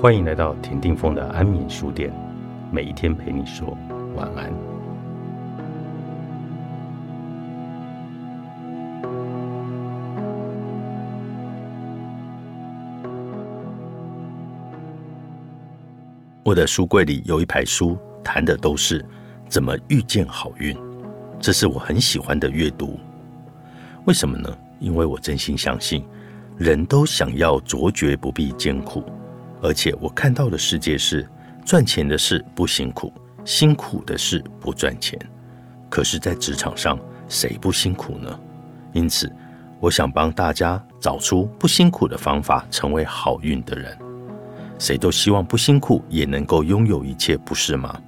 欢迎来到田定峰的安眠书店，每一天陪你说晚安。我的书柜里有一排书，谈的都是怎么遇见好运，这是我很喜欢的阅读。为什么呢？因为我真心相信，人都想要卓绝不必艰苦。而且我看到的世界是，赚钱的事不辛苦，辛苦的事不赚钱。可是，在职场上，谁不辛苦呢？因此，我想帮大家找出不辛苦的方法，成为好运的人。谁都希望不辛苦也能够拥有一切，不是吗？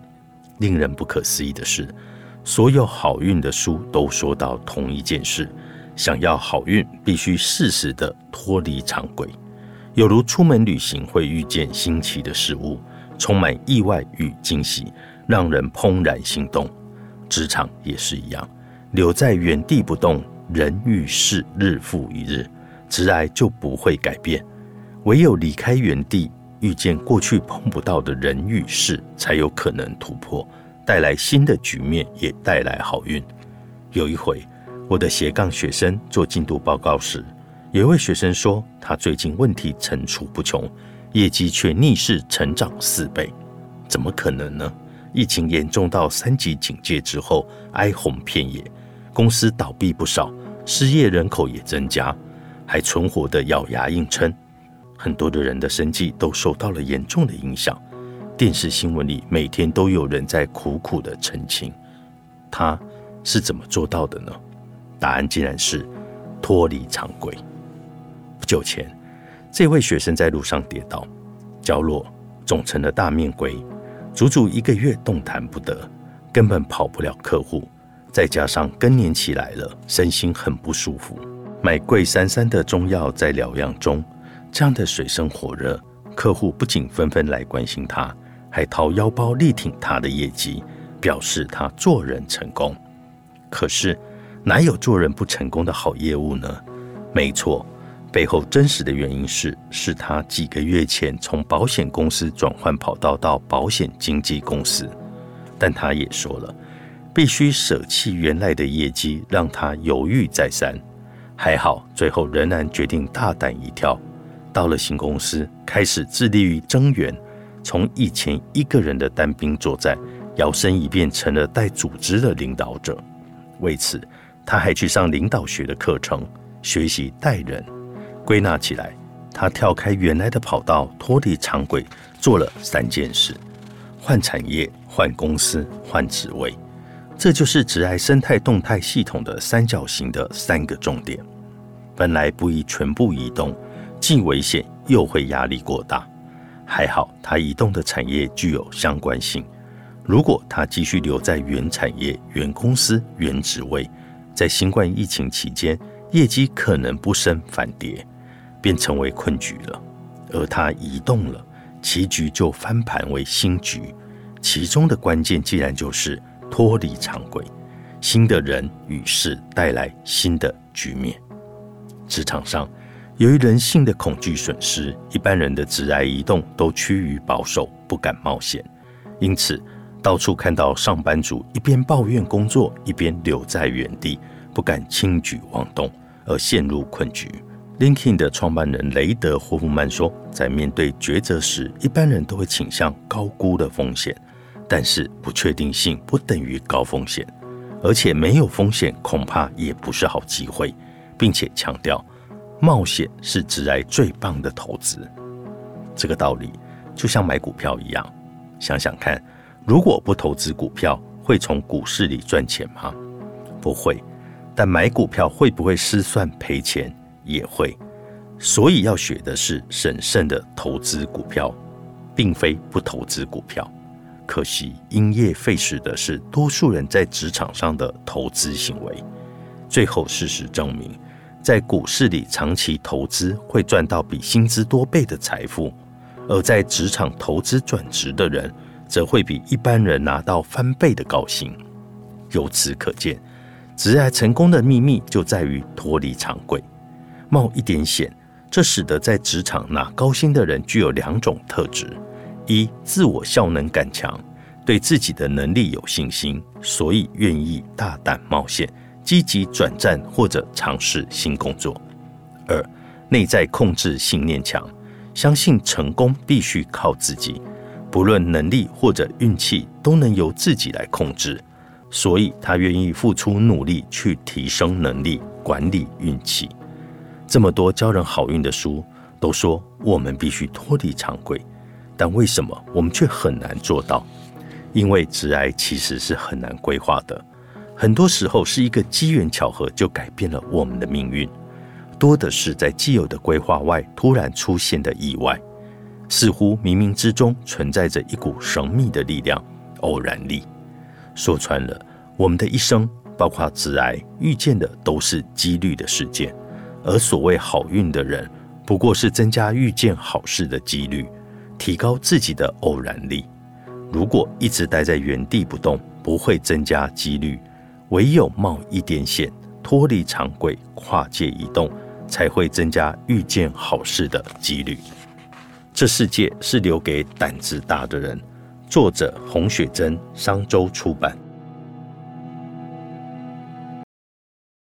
令人不可思议的是，所有好运的书都说到同一件事：想要好运，必须适时的脱离常规。有如出门旅行会遇见新奇的事物，充满意外与惊喜，让人怦然心动。职场也是一样，留在原地不动，人与事日复一日，直癌就不会改变。唯有离开原地，遇见过去碰不到的人与事，才有可能突破，带来新的局面，也带来好运。有一回，我的斜杠学生做进度报告时。有一位学生说，他最近问题层出不穷，业绩却逆势成长四倍，怎么可能呢？疫情严重到三级警戒之后，哀鸿遍野，公司倒闭不少，失业人口也增加，还存活的咬牙硬撑，很多的人的生计都受到了严重的影响。电视新闻里每天都有人在苦苦的澄清，他是怎么做到的呢？答案竟然是脱离常规。不久前，这位学生在路上跌倒，脚落肿成了大面龟，足足一个月动弹不得，根本跑不了客户。再加上更年期来了，身心很不舒服，买贵三三的中药在疗养中。这样的水深火热，客户不仅纷纷来关心他，还掏腰包力挺他的业绩，表示他做人成功。可是，哪有做人不成功的好业务呢？没错。背后真实的原因是，是他几个月前从保险公司转换跑道到保险经纪公司，但他也说了，必须舍弃原来的业绩，让他犹豫再三。还好，最后仍然决定大胆一跳，到了新公司，开始致力于增援，从以前一个人的单兵作战，摇身一变成了带组织的领导者。为此，他还去上领导学的课程，学习带人。归纳起来，他跳开原来的跑道，脱离常轨，做了三件事：换产业、换公司、换职位。这就是直癌生态动态系统的三角形的三个重点。本来不宜全部移动，既危险又会压力过大。还好他移动的产业具有相关性。如果他继续留在原产业、原公司、原职位，在新冠疫情期间，业绩可能不升反跌。便成为困局了，而他移动了，棋局就翻盘为新局。其中的关键，既然就是脱离常规，新的人与事带来新的局面。职场上，由于人性的恐惧损失，一般人的直来移动都趋于保守，不敢冒险。因此，到处看到上班族一边抱怨工作，一边留在原地，不敢轻举妄动，而陷入困局。Linkin 的创办人雷德霍夫曼说：“在面对抉择时，一般人都会倾向高估的风险，但是不确定性不等于高风险，而且没有风险恐怕也不是好机会，并且强调冒险是直来最棒的投资。这个道理就像买股票一样，想想看，如果不投资股票，会从股市里赚钱吗？不会。但买股票会不会失算赔钱？”也会，所以要学的是审慎的投资股票，并非不投资股票。可惜因业废时的是多数人在职场上的投资行为。最后事实证明，在股市里长期投资会赚到比薪资多倍的财富，而在职场投资转职的人，则会比一般人拿到翻倍的高薪。由此可见，职业成功的秘密就在于脱离常规。冒一点险，这使得在职场拿高薪的人具有两种特质：一、自我效能感强，对自己的能力有信心，所以愿意大胆冒险，积极转战或者尝试新工作；二、内在控制信念强，相信成功必须靠自己，不论能力或者运气都能由自己来控制，所以他愿意付出努力去提升能力，管理运气。这么多教人好运的书都说我们必须脱离常规，但为什么我们却很难做到？因为直癌其实是很难规划的，很多时候是一个机缘巧合就改变了我们的命运，多的是在既有的规划外突然出现的意外，似乎冥冥之中存在着一股神秘的力量——偶然力。说穿了，我们的一生，包括直癌遇见的，都是几率的事件。而所谓好运的人，不过是增加遇见好事的几率，提高自己的偶然力。如果一直待在原地不动，不会增加几率，唯有冒一点险，脱离常规，跨界移动，才会增加遇见好事的几率。这世界是留给胆子大的人。作者：洪雪珍，商周出版。